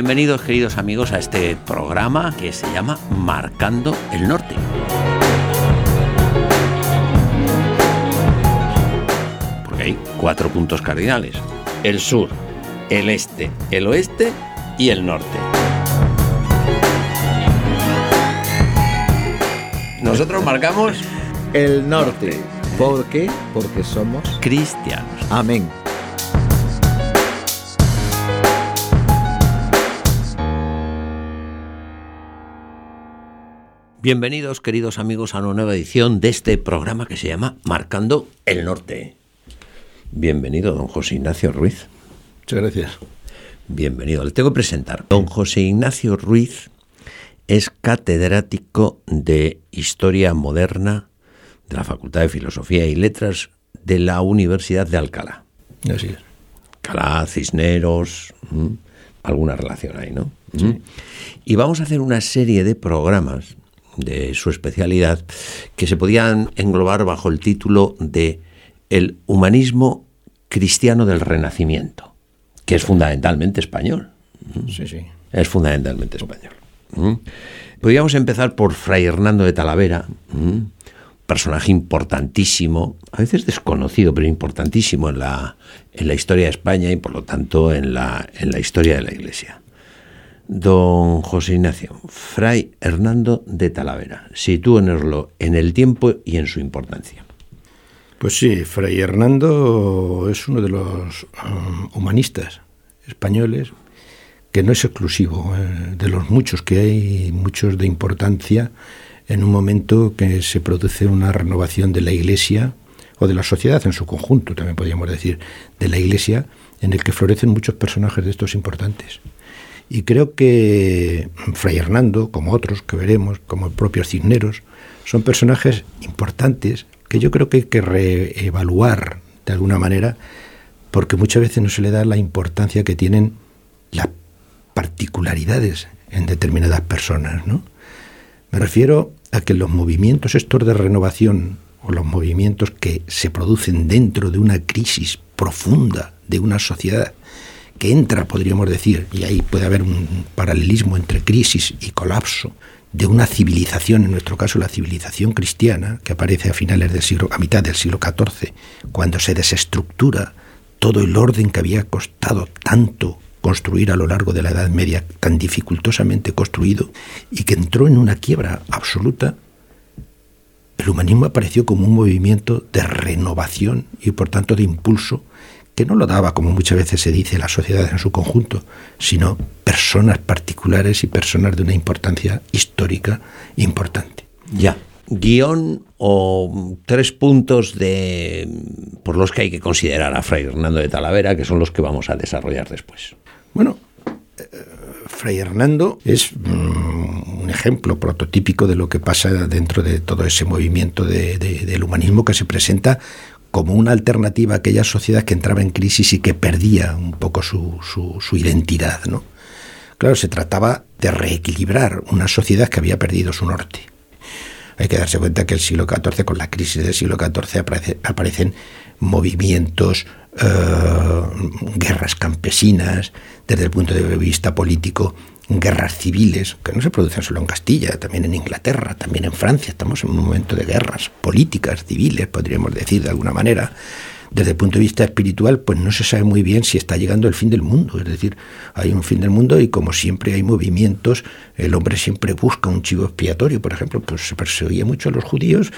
Bienvenidos queridos amigos a este programa que se llama Marcando el Norte. Porque hay cuatro puntos cardinales. El sur, el este, el oeste y el norte. Nosotros marcamos el norte. ¿Por qué? Porque somos cristianos. Amén. Bienvenidos, queridos amigos, a una nueva edición de este programa que se llama Marcando el Norte. Bienvenido, don José Ignacio Ruiz. Muchas gracias. Bienvenido. Le tengo que presentar. Don José Ignacio Ruiz es catedrático de Historia Moderna de la Facultad de Filosofía y Letras de la Universidad de Alcalá. Así es. Alcalá, Cisneros, alguna relación ahí, ¿no? Y vamos a hacer una serie de programas de su especialidad, que se podían englobar bajo el título de El humanismo cristiano del Renacimiento, que es fundamentalmente español. Sí, sí. Es fundamentalmente español. Podríamos empezar por Fray Hernando de Talavera, personaje importantísimo, a veces desconocido, pero importantísimo en la, en la historia de España y por lo tanto en la, en la historia de la Iglesia. Don José Ignacio, Fray Hernando de Talavera, sitúenoslo en el tiempo y en su importancia. Pues sí, Fray Hernando es uno de los um, humanistas españoles que no es exclusivo, eh, de los muchos que hay, muchos de importancia, en un momento que se produce una renovación de la Iglesia o de la sociedad en su conjunto, también podríamos decir, de la Iglesia, en el que florecen muchos personajes de estos importantes. Y creo que Fray Hernando, como otros que veremos, como el propio Cisneros, son personajes importantes que yo creo que hay que reevaluar de alguna manera, porque muchas veces no se le da la importancia que tienen las particularidades en determinadas personas. ¿no? Me refiero a que los movimientos estos de renovación o los movimientos que se producen dentro de una crisis profunda de una sociedad que entra, podríamos decir, y ahí puede haber un paralelismo entre crisis y colapso de una civilización, en nuestro caso la civilización cristiana, que aparece a finales del siglo, a mitad del siglo XIV, cuando se desestructura todo el orden que había costado tanto construir a lo largo de la Edad Media, tan dificultosamente construido, y que entró en una quiebra absoluta, el humanismo apareció como un movimiento de renovación y por tanto de impulso que no lo daba, como muchas veces se dice, la sociedad en su conjunto, sino personas particulares y personas de una importancia histórica importante. Ya. Guión o tres puntos de por los que hay que considerar a Fray Hernando de Talavera, que son los que vamos a desarrollar después. Bueno, eh, Fray Hernando es mm, un ejemplo prototípico de lo que pasa dentro de todo ese movimiento del humanismo que se presenta como una alternativa a aquella sociedad que entraba en crisis y que perdía un poco su, su, identidad. ¿no? Claro, se trataba de reequilibrar una sociedad que había perdido su norte. Hay que darse cuenta que el siglo XIV, con la crisis del siglo XIV, aparecen movimientos, eh, guerras campesinas, desde el punto de vista político, guerras civiles, que no se producen solo en Castilla, también en Inglaterra, también en Francia. Estamos en un momento de guerras políticas, civiles, podríamos decir de alguna manera desde el punto de vista espiritual, pues no se sabe muy bien si está llegando el fin del mundo. Es decir, hay un fin del mundo y como siempre hay movimientos, el hombre siempre busca un chivo expiatorio. Por ejemplo, pues se perseguía mucho a los judíos,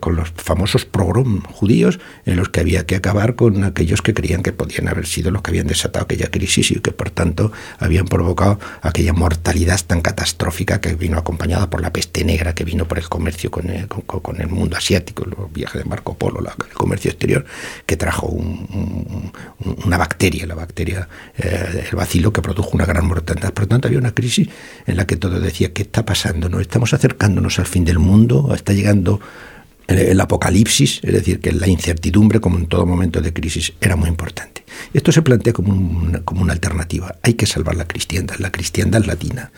con los famosos pogrom judíos, en los que había que acabar con aquellos que creían que podían haber sido los que habían desatado aquella crisis y que por tanto habían provocado aquella mortalidad tan catastrófica que vino acompañada por la peste negra que vino por el comercio con con, el mundo asiático, los viajes de Marco Polo, el comercio exterior, que trajo una bacteria, la bacteria, eh, el vacilo que produjo una gran mortandad. Por lo tanto, había una crisis en la que todo decía, ¿qué está pasando? ¿No estamos acercándonos al fin del mundo? ¿Está llegando el apocalipsis? Es decir, que la incertidumbre, como en todo momento de crisis, era muy importante. Esto se plantea como, como una alternativa. Hay que salvar la cristiandad, la cristiandad latina.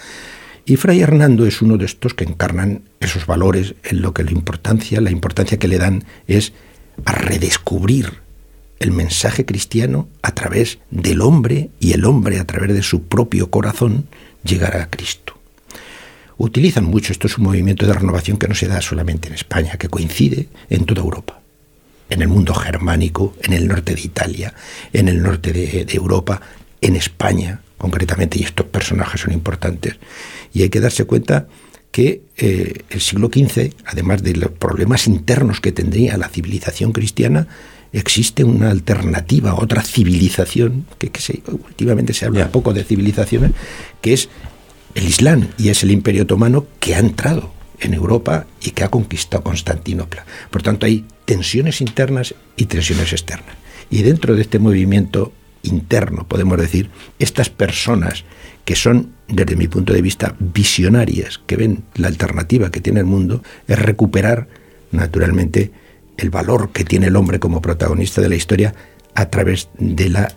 Y Fray Hernando es uno de estos que encarnan esos valores en lo que la importancia, la importancia que le dan es a redescubrir el mensaje cristiano a través del hombre y el hombre a través de su propio corazón llegar a Cristo. Utilizan mucho, esto es un movimiento de renovación que no se da solamente en España, que coincide en toda Europa, en el mundo germánico, en el norte de Italia, en el norte de, Europa, en España concretamente, y estos personajes son importantes. Y hay que darse cuenta que eh, el siglo XV, además de los problemas internos que tendría la civilización cristiana, existe una alternativa, otra civilización, que, últimamente se habla poco de civilizaciones, que es el Islam y es el Imperio Otomano que ha entrado en Europa y que ha conquistado Constantinopla. Por tanto, hay tensiones internas y tensiones externas. Y dentro de este movimiento interno, podemos decir, estas personas que son, desde mi punto de vista, visionarias, que ven la alternativa que tiene el mundo, es recuperar, naturalmente, el valor que tiene el hombre como protagonista de la historia a través de la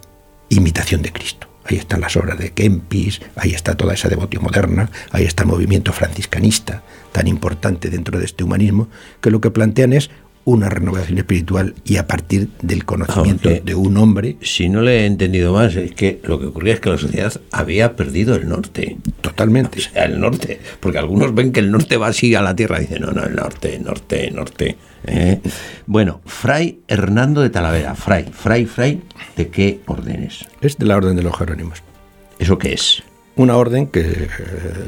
imitación de Cristo. Ahí están las obras de Kempis, ahí está toda esa devoción moderna, ahí está el movimiento franciscanista, tan importante dentro de este humanismo, que lo que plantean es una renovación espiritual y a partir del conocimiento de un hombre. Si no le he entendido más, es que lo que ocurría es que la sociedad había perdido el norte. Totalmente. O sea, el norte. Porque algunos ven que el norte va así a la tierra y dicen, no, no, el norte, norte, norte. ¿eh? Bueno, Fray Hernando de Talavera. Fray, Fray, Fray, ¿de qué órdenes? Es de la orden de los Jerónimos. ¿Eso qué es? Una orden que eh,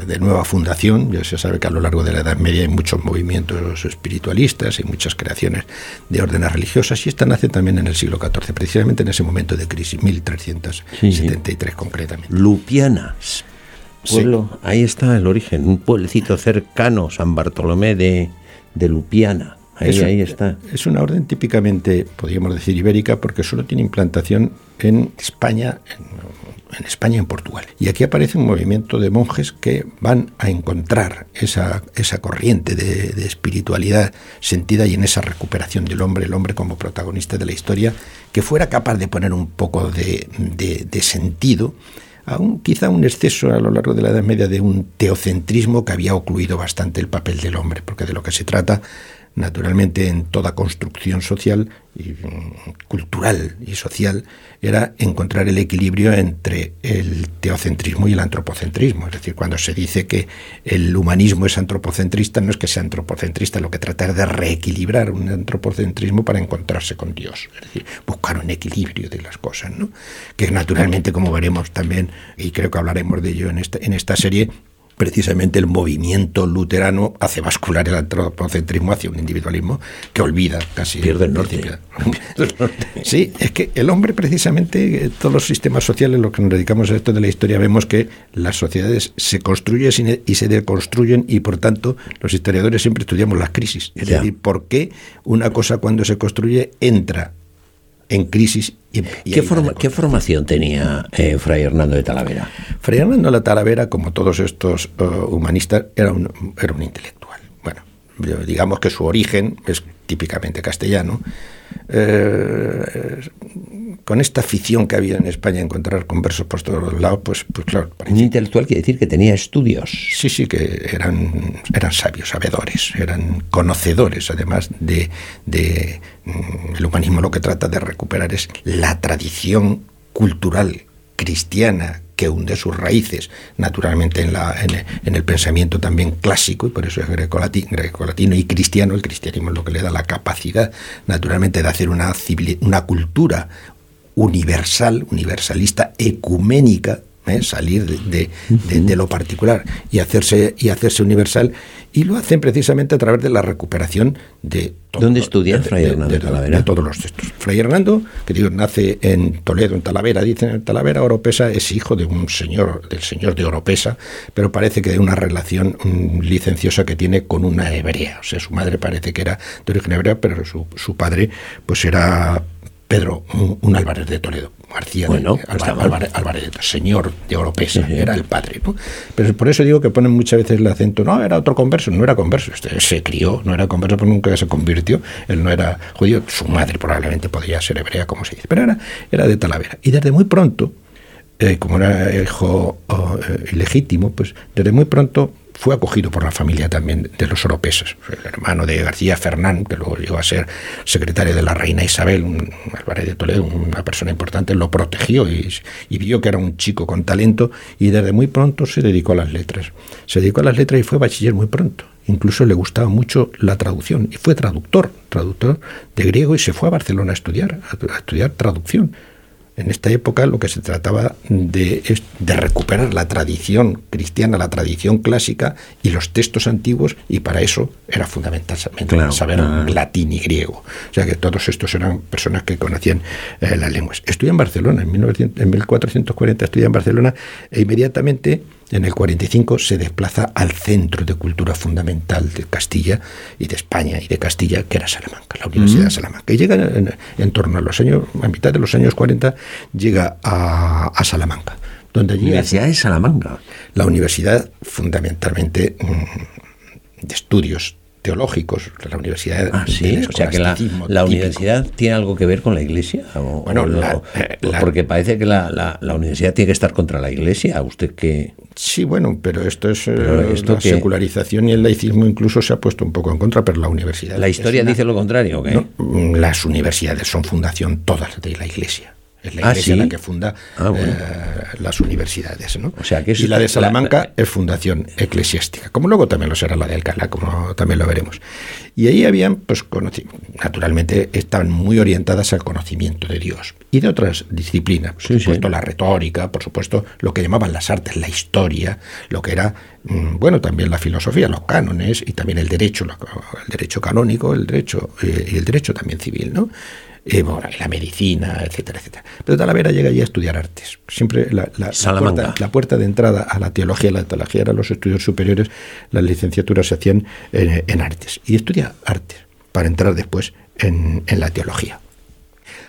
de nueva fundación, ya se sabe que a lo largo de la Edad Media hay muchos movimientos espiritualistas, y muchas creaciones de órdenes religiosas y esta nace también en el siglo XIV, precisamente en ese momento de crisis, 1373 concretamente. Lupianas. Pueblo, ahí está el origen, un pueblecito cercano, San Bartolomé de, de Lupiana. Ahí, ahí, está. Es una orden típicamente, podríamos decir, ibérica, porque solo tiene implantación en España, en en España y en Portugal. Y aquí aparece un movimiento de monjes que van a encontrar esa, esa corriente de, espiritualidad sentida y en esa recuperación del hombre, el hombre como protagonista de la historia, que fuera capaz de poner un poco de, de sentido a un, quizá un exceso a lo largo de la Edad Media de un teocentrismo que había ocluido bastante el papel del hombre, porque de lo que se trata naturalmente en toda construcción social y mm, cultural y social era encontrar el equilibrio entre el teocentrismo y el antropocentrismo. Es decir, cuando se dice que el humanismo es antropocentrista, no es que sea antropocentrista, lo que trata es de reequilibrar un antropocentrismo para encontrarse con Dios. Es decir, buscar un equilibrio de las cosas, ¿no? Que naturalmente, como veremos también, y creo que hablaremos de ello en esta, en esta serie, precisamente el movimiento luterano hace bascular el antropocentrismo hacia un individualismo que olvida casi. Pierde el norte. sí, es que el hombre precisamente, eh, todos los sistemas sociales, los que nos dedicamos a esto de la historia, vemos que las sociedades se construyen y se deconstruyen y por tanto los historiadores siempre estudiamos las crisis. Es decir, por qué una cosa cuando se construye entra en crisis. Y, ¿Qué, formación tenía eh, Fray Hernando de Talavera? Fray Hernando de Talavera, como todos estos eh, humanistas, era un, era un intelectual. Bueno, digamos que su origen es típicamente castellano. Eh, con esta afición que había en España a encontrar conversos por todos lados, pues, pues claro. Un intelectual quiere decir que tenía estudios. Sí, sí, que eran, eran sabios, sabedores, eran conocedores, además de, de mm, el humanismo lo que trata de recuperar es la tradición cultural cristiana que hunde sus raíces naturalmente en, la, en, el pensamiento también clásico, y por eso es greco-latino greco y cristiano. El cristianismo es lo que le da la capacidad naturalmente de hacer una, una cultura universal, universalista, ecuménica, ¿eh? salir de, de, lo particular y hacerse, y hacerse universal, y lo hacen precisamente a través de la recuperación de... ¿Dónde estudia Fray Hernando de, Talavera? De todos los textos. Fray Hernando, que digo, nace en Toledo, en Talavera, dicen en Talavera, Oropesa, es hijo de un señor, del señor de Oropesa, pero parece que de una relación licenciosa que tiene con una hebrea. O sea, su madre parece que era de origen hebrea, pero su, su padre pues era Pedro, un, Álvarez de Toledo, García bueno, Álvarez, Álvarez, señor de Oropesa, era el padre. Pero por eso digo que ponen muchas veces el acento, no, era otro converso, no era converso, este, se crió, no era converso, pero nunca se convirtió, él no era judío, su madre probablemente podía ser hebrea, como se dice, pero era, era de Talavera. Y desde muy pronto, eh, como era hijo oh, eh, ilegítimo, pues desde muy pronto fue acogido por la familia también de los oropesas. El hermano de García Fernán, que luego llegó a ser secretario de la reina Isabel, un Álvarez de Toledo, una persona importante, lo protegió y, y, vio que era un chico con talento y desde muy pronto se dedicó a las letras. Se dedicó a las letras y fue bachiller muy pronto. Incluso le gustaba mucho la traducción y fue traductor, traductor de griego y se fue a Barcelona a estudiar, a estudiar traducción. En esta época lo que se trataba de, es de recuperar la tradición cristiana, la tradición clásica y los textos antiguos, y para eso era fundamental saber latín y griego. O sea que todos estos eran personas que conocían eh, las lenguas. Estudié en Barcelona, en, 1900, en 1440 estudié en Barcelona e inmediatamente en el 45 se desplaza al centro de cultura fundamental de Castilla y de España y de Castilla, que era Salamanca, la Universidad de mm. Salamanca. Y llega en, torno a los años, a mitad de los años 40, llega a, Salamanca. Donde Universidad de Salamanca. La universidad fundamentalmente mm, de estudios teológicos, la universidad. Ah, sí, o sea que la, universidad tiene algo que ver con la iglesia. bueno, eh, porque parece que la, universidad tiene que estar contra la iglesia. ¿Usted qué.? Sí, bueno, pero esto es. Eh, esto la secularización y el laicismo incluso se ha puesto un poco en contra, pero la universidad. ¿La historia dice lo contrario? ¿qué? las universidades son fundación todas de la iglesia. Es la ah, iglesia la que funda ah, eh, las universidades. ¿no? O sea, que y la de Salamanca es fundación eclesiástica, como luego también lo será la de Alcalá, como también lo veremos. Y ahí habían, pues, naturalmente, estaban muy orientadas al conocimiento de Dios y de otras disciplinas. Por supuesto, la retórica, por supuesto, lo que llamaban las artes, la historia, lo que era, mm, bueno, también la filosofía, los cánones y también el derecho, el derecho canónico, el derecho eh, y el derecho también civil, ¿no? Eh, la medicina, etcétera, etcétera. Pero Talavera llega allí a estudiar artes. Siempre la, puerta, de entrada a la teología, la teología eran los estudios superiores, las licenciaturas se hacían en, artes. Y estudia artes para entrar después en, la teología.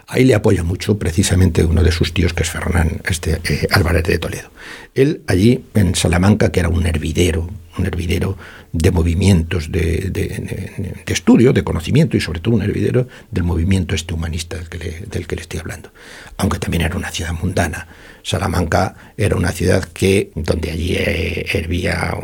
Ahí le apoya mucho precisamente uno de sus tíos, que es Fernán este, eh, Álvarez de Toledo. Él allí en Salamanca, que era un hervidero, un hervidero de movimientos de, estudio, de conocimiento y sobre todo un hervidero del movimiento este humanista del que, le, del que le estoy hablando. Aunque también era una ciudad mundana. Salamanca era una ciudad que donde allí eh, hervía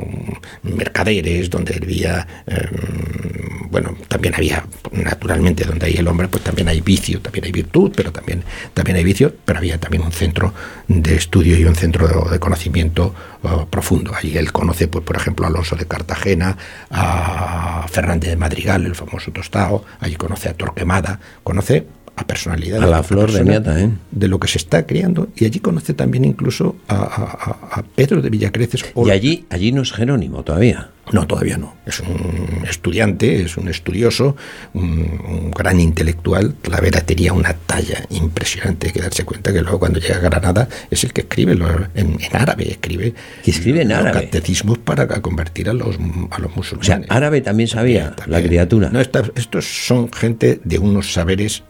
mercaderes, donde hervía em, bueno, también había naturalmente donde hay el hombre, pues también hay vicio, también hay virtud, pero también también hay vicio, pero había también un centro de estudio y un centro de, conocimiento uh, profundo. Allí él conoce, pues por ejemplo, a Alonso de Cartagena, a Fernández de Madrigal, el famoso tostado, allí conoce a Torquemada, conoce a personalidad a la flor de Nieta, ¿eh? de lo que se está creando y allí conoce también incluso a, Pedro de Villacreces y allí allí no es Jerónimo todavía no todavía no. Es un estudiante es un estudioso un, gran intelectual. La vera tenía una talla impresionante hay que darse cuenta que luego cuando llega a Granada es el que escribe en, árabe escribe que escribe en árabe. catecismos para convertir a los a los musulmanes. O sea árabe también sabía la criatura. no estos son gente de unos saberes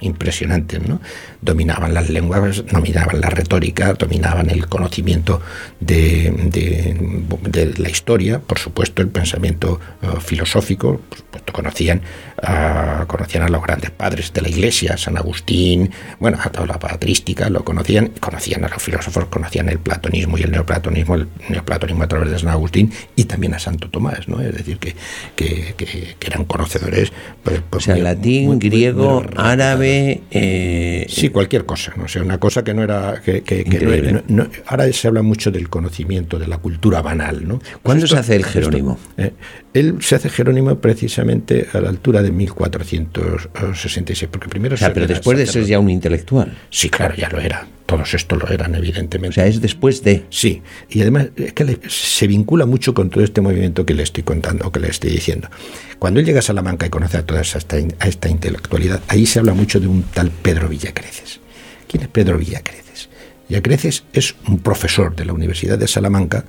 impresionantes, ¿no? Dominaban las lenguas, dominaban la retórica, dominaban el conocimiento de, de, la historia, por supuesto el pensamiento uh, filosófico, por supuesto conocían, uh, conocían a los grandes padres de la Iglesia, San Agustín, bueno, a toda la patrística lo conocían, conocían a los filósofos, conocían el platonismo y el neoplatonismo, el neoplatonismo a través de San Agustín y también a Santo Tomás, ¿no? Es decir, que, que, eran conocedores. Pues, pues, o sea, latín, griego, árabe. Eh, sí, cualquier cosa, ¿no? sea, una cosa que no era. Que, ahora se habla mucho del conocimiento, de la cultura banal, ¿no? ¿Cuándo se hace el Jerónimo? Eh, él se hace Jerónimo precisamente a la altura de 1466, porque primero. O sea, pero después de ser ya un intelectual. Sí, claro, ya lo era. Todos estos lo eran, evidentemente. O sea, es después de. Sí, y además es que se vincula mucho con todo este movimiento que le estoy contando, que le estoy diciendo. Cuando él llega a Salamanca y conoce a toda esta, a esta intelectualidad, ahí se habla mucho de un tal Pedro Villacreces. ¿Quién es Pedro Villacreces? Villacreces es un profesor de la Universidad de Salamanca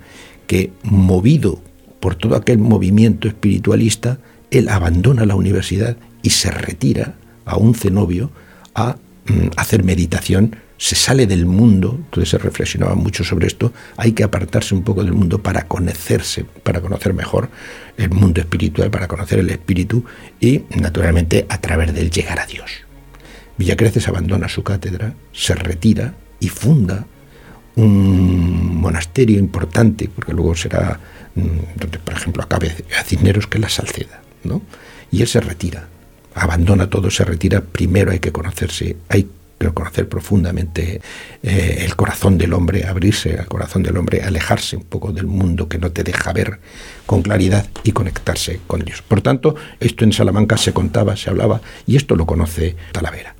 que, movido por todo aquel movimiento espiritualista, él abandona la universidad y se retira a un cenobio a mm, hacer meditación, se sale del mundo, entonces se reflexionaba mucho sobre esto, hay que apartarse un poco del mundo para conocerse, para conocer mejor el mundo espiritual, para conocer el espíritu y naturalmente a través de él llegar a Dios. Villacreces abandona su cátedra, se retira y funda un monasterio importante, porque luego será mm, donde, por ejemplo, acabe a Cisneros, que es la Salceda, ¿no? Y él se retira, abandona todo, se retira. Primero hay que conocerse, hay que conocer profundamente eh, el corazón del hombre, abrirse al corazón del hombre, alejarse un poco del mundo que no te deja ver con claridad y conectarse con Dios. Por tanto, esto en Salamanca se contaba, se hablaba, y esto lo conoce Talavera.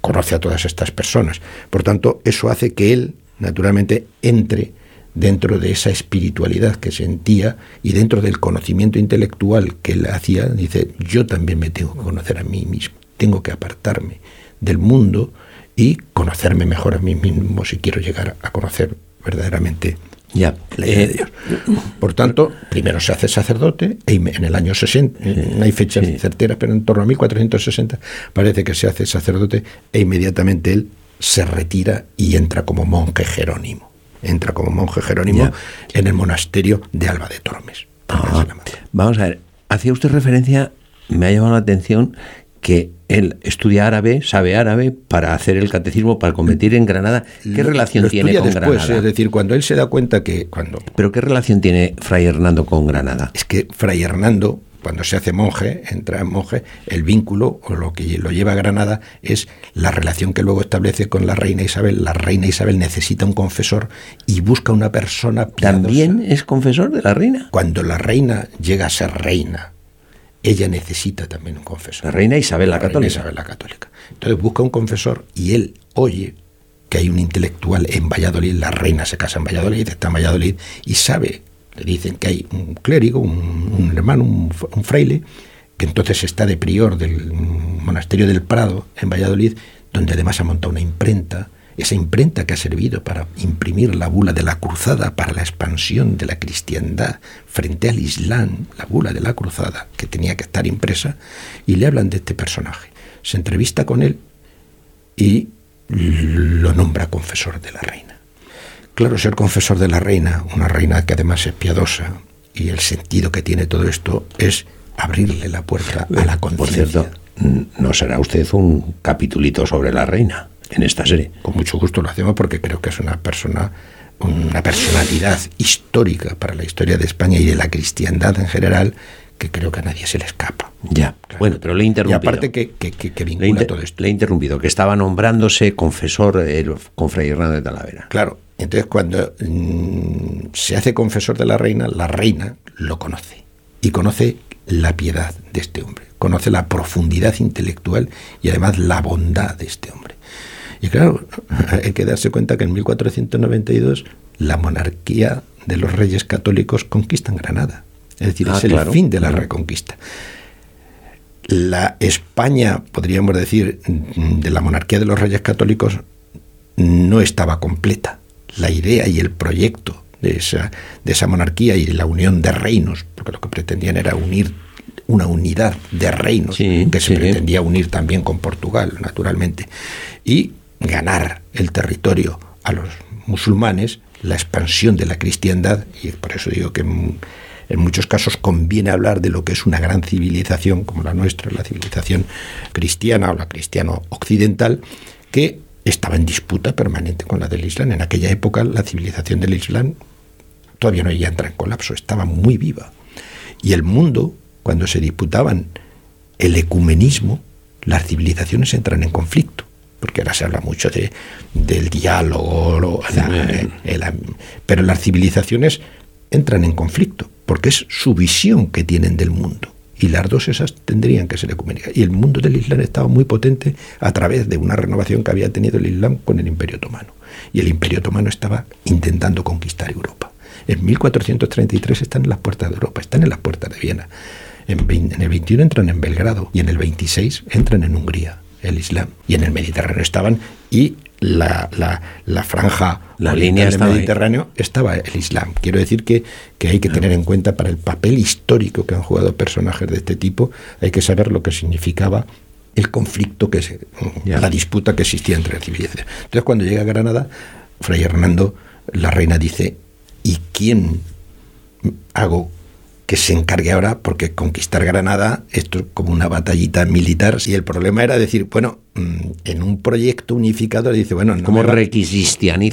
Conoce a todas estas personas. Por tanto, eso hace que él, naturalmente, entre dentro de esa espiritualidad que sentía y dentro del conocimiento intelectual que él hacía, dice, yo también me tengo que conocer a mí mismo, tengo que apartarme del mundo y conocerme mejor a mí mismo si quiero llegar a conocer verdaderamente ya. la idea de eh, Dios. Por tanto, primero se hace sacerdote, e en el año 60, eh, no hay fechas certeras, pero en torno a 1460 parece que se hace sacerdote e inmediatamente él se retira y entra como monje jerónimo. Entra como monje jerónimo en el monasterio de Alba de Tormes. Ah, vamos a ver, hacía usted referencia, me ha llamado la atención que él estudia árabe, sabe árabe para hacer el catecismo, para convertir en Granada. ¿Qué relación tiene con Granada? Es decir, cuando él se da cuenta que cuando. Pero qué relación tiene Fray Hernando con Granada? Es que Fray Hernando, cuando se hace monje, entra en monje, el vínculo o lo que lo lleva a Granada es la relación que luego establece con la reina Isabel. La reina Isabel necesita un confesor y busca una persona. ¿También es confesor de la reina? Cuando la reina llega a ser reina ella necesita también un confesor. La reina Isabel la, Católica. Isabel la Católica. Entonces busca un confesor y él oye que hay un intelectual en Valladolid, la reina se casa en Valladolid, está en Valladolid y sabe, le dicen que hay un clérigo, un, hermano, un, un, fraile, que entonces está de prior del monasterio del Prado en Valladolid, donde además ha montado una imprenta, esa imprenta que ha servido para imprimir la bula de la cruzada para la expansión de la cristiandad frente al Islam, la bula de la cruzada, que tenía que estar impresa, y le hablan de este personaje. Se entrevista con él y lo nombra confesor de la reina. Claro, ser confesor de la reina, una reina que además es piadosa, y el sentido que tiene todo esto es abrirle la puerta a la conciencia. Por cierto, ¿no será usted un capitulito sobre la reina? En esta serie. Con mucho gusto lo hacemos porque creo que es una persona, una personalidad histórica para la historia de España y de la cristiandad en general que creo que a nadie se le escapa. Ya, bueno, pero le he interrumpido. Y aparte que, que, vincula todo esto. Le he interrumpido, que estaba nombrándose confesor con Fray Hernando de Talavera. Claro, entonces cuando mm, se hace confesor de la reina, la reina lo conoce y conoce la piedad de este hombre, conoce la profundidad intelectual y además la bondad de este hombre. Y claro, hay que darse cuenta que en 1492 la monarquía de los reyes católicos conquistan Granada. Es decir, ah, es el fin de la reconquista. La España, podríamos decir, de la monarquía de los reyes católicos no estaba completa. La idea y el proyecto de esa, de esa monarquía y la unión de reinos, porque lo que pretendían era unir una unidad de reinos que se pretendía unir también con Portugal, naturalmente. Y ganar el territorio a los musulmanes, la expansión de la cristiandad, y por eso digo que en, muchos casos conviene hablar de lo que es una gran civilización como la nuestra, la civilización cristiana o la cristiano occidental, que estaba en disputa permanente con la del Islam. En aquella época la civilización del Islam todavía no ya entra en colapso, estaba muy viva. Y el mundo, cuando se disputaban el ecumenismo, las civilizaciones entran en conflicto porque ahora se habla mucho de, del diálogo, pero las civilizaciones entran en conflicto, porque es su visión que tienen del mundo. Y las dos esas tendrían que ser ecuménicas. Y el mundo del Islam estaba muy potente a través de una renovación que había tenido el Islam con el Imperio Otomano. Y el Imperio Otomano estaba intentando conquistar Europa. En 1433 están en las puertas de Europa, están en las puertas de Viena. En, en el 21 entran en Belgrado y en el 26 entran en Hungría el Islam. Y en el Mediterráneo estaban, y la, la, franja la línea del Mediterráneo estaba el Islam. Quiero decir que, que hay que tener en cuenta para el papel histórico que han jugado personajes de este tipo, hay que saber lo que significaba el conflicto, que se, la disputa que existía entre civilizaciones. Entonces, cuando llega a Granada, Fray Hernando, la reina dice, ¿y quién hago que se encargue ahora, porque conquistar Granada, esto es como una batallita militar, y el problema era decir, bueno, en un proyecto unificado dice, bueno, no ¿cómo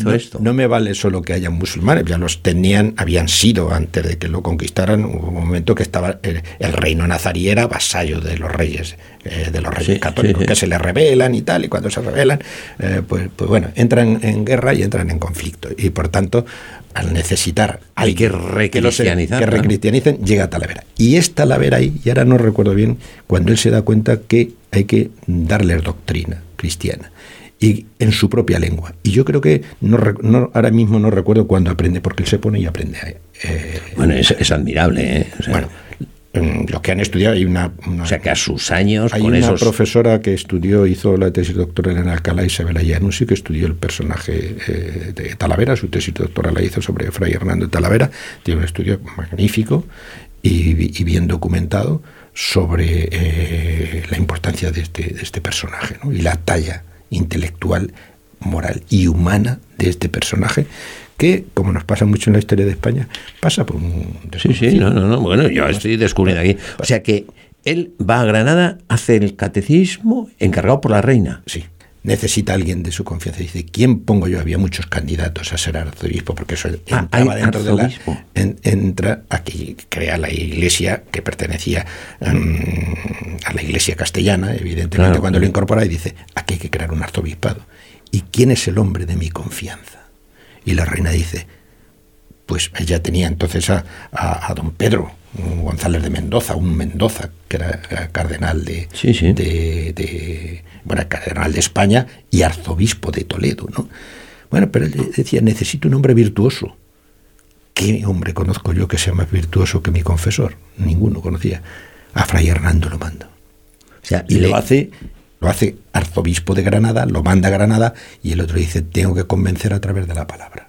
no, esto? no me vale solo que haya musulmanes, ya los tenían, habían sido antes de que lo conquistaran, hubo un momento que estaba el, el reino nazarí era vasallo de los reyes, eh, de los reyes Sí, católicos, sí, que se les rebelan y tal, y cuando se rebelan, eh, pues, pues bueno, entran en guerra y entran en conflicto. Y por tanto, al necesitar Hay que recristianizar, que claro. recristianicen, llega a Talavera. Y es Talavera ahí, y ahora no recuerdo bien, cuando él se da cuenta que hay que darles doctrina cristiana y en su propia lengua. Y yo creo que no, no- ahora mismo no recuerdo cuándo aprende, porque él se pone y aprende. eh, Bueno, es, es admirable, ¿eh? O sea, bueno, los que han estudiado hay una, una- o sea, que a sus años, hay con una esos... profesora que estudió, hizo la tesis doctoral en Alcalá, Isabel Llanusi, que estudió el personaje eh, de Talavera, su tesis doctoral la hizo sobre Fray Hernando de Talavera, tiene un estudio magnífico y, y bien documentado sobre eh, la importancia de este, de este personaje ¿no? y la talla intelectual, moral y humana de este personaje que, como nos pasa mucho en la historia de España, pasa por un... Sí, sí, no, no, no. Bueno, yo estoy descubriendo aquí. O sea que él va a Granada, hace el catecismo encargado por la reina. Sí. Necesita alguien de su confianza. Dice, ¿quién pongo yo? Había muchos candidatos a ser arzobispo, porque eso Ah, entraba dentro de la. en- entra aquí, crea la iglesia que pertenecía mm, a la iglesia castellana, evidentemente, Claro, cuando lo incorpora y dice, aquí hay que crear un arzobispado. ¿Y quién es el hombre de mi confianza? Y la reina dice, pues ella tenía entonces a, a- a don Pedro González de Mendoza, un Mendoza, que era eh, cardenal de, Sí, sí. de, de- bueno, cardenal de España y arzobispo de Toledo, ¿no? Bueno, pero él decía, necesito un hombre virtuoso. ¿Qué hombre conozco yo que sea más virtuoso que mi confesor? Ninguno conocía. A Fray Hernando lo manda. O sea, Y le- lo hace, lo hace arzobispo de Granada, lo manda a Granada y el otro dice, tengo que convencer a través de la palabra.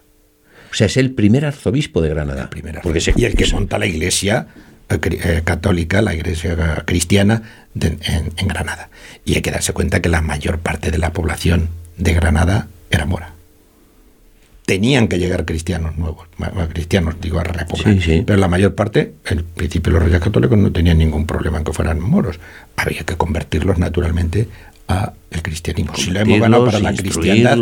O sea, es el primer arzobispo de Granada. Primera Porque se, y el que monta la iglesia eh, eh, católica, la iglesia cristiana de- en, en Granada. Y hay que darse cuenta que la mayor parte de la población de Granada era mora. Tenían que llegar cristianos nuevos, cristianos, digo, a repoblar. Sí, sí. Pero la mayor parte, el principio los reyes católicos no tenían ningún problema en que fueran moros. Había que convertirlos naturalmente a el cristianismo. Si lo hemos ganado para la cristiandad,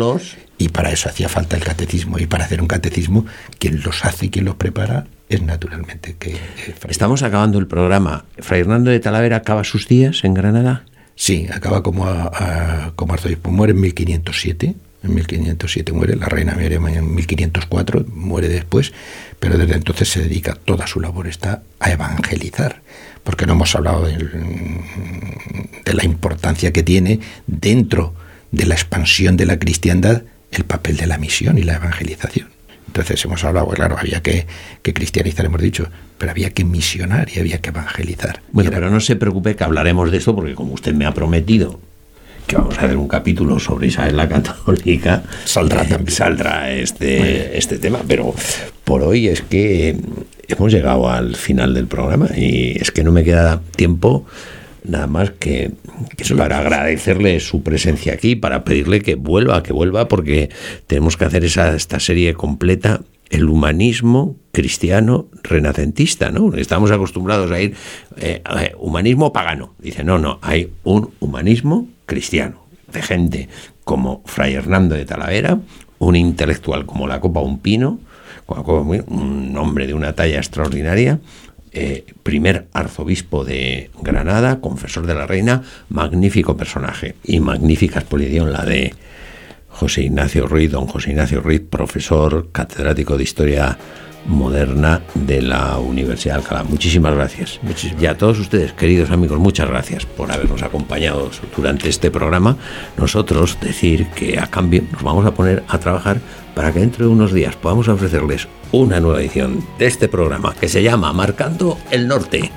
y para eso hacía falta el catecismo. Y para hacer un catecismo, quien los hace y quien los prepara es naturalmente que... eh, Estamos acabando el programa. Fray Hernando de Talavera acaba sus días en Granada. Sí, acaba como, a- a- como arzobispo. Muere en 1507. En 1507 muere, la reina muere en 1504, muere después, pero desde entonces se dedica, toda su labor está a evangelizar, porque no hemos hablado de la importancia que tiene dentro de la expansión de la cristiandad el papel de la misión y la evangelización. Entonces hemos hablado, pues claro, había que, que cristianizar, hemos dicho, pero había que misionar y había que evangelizar. Bueno, era- pero no se preocupe que hablaremos de esto porque como usted me ha prometido que vamos a hacer un capítulo sobre Isabel la Católica, Saldrá eh, también. saldrá este, este tema, pero por hoy es que hemos llegado al final del programa y es que no me queda tiempo nada más que, que para agradecerle su presencia aquí, para pedirle que vuelva, que vuelva, porque tenemos que hacer esa, esta serie completa el humanismo cristiano renacentista, ¿no? Estamos acostumbrados a ir eh, eh, humanismo pagano. Dice, no, no, hay un humanismo cristiano, de gente como Fray Hernando de Talavera, un intelectual como la Copa Un Pino, un hombre de una talla extraordinaria, eh, primer arzobispo de Granada, confesor de la reina, magnífico personaje y magnífica exposición la de José Ignacio Ruiz, don José Ignacio Ruiz, profesor catedrático de Historia Moderna de la Universidad de Alcalá. Muchísimas gracias. Y a todos ustedes, queridos amigos, muchas gracias por habernos acompañado durante este programa. Nosotros decir que a cambio nos vamos a poner a trabajar para que dentro de unos días podamos ofrecerles una nueva edición de este programa que se llama Marcando el Norte.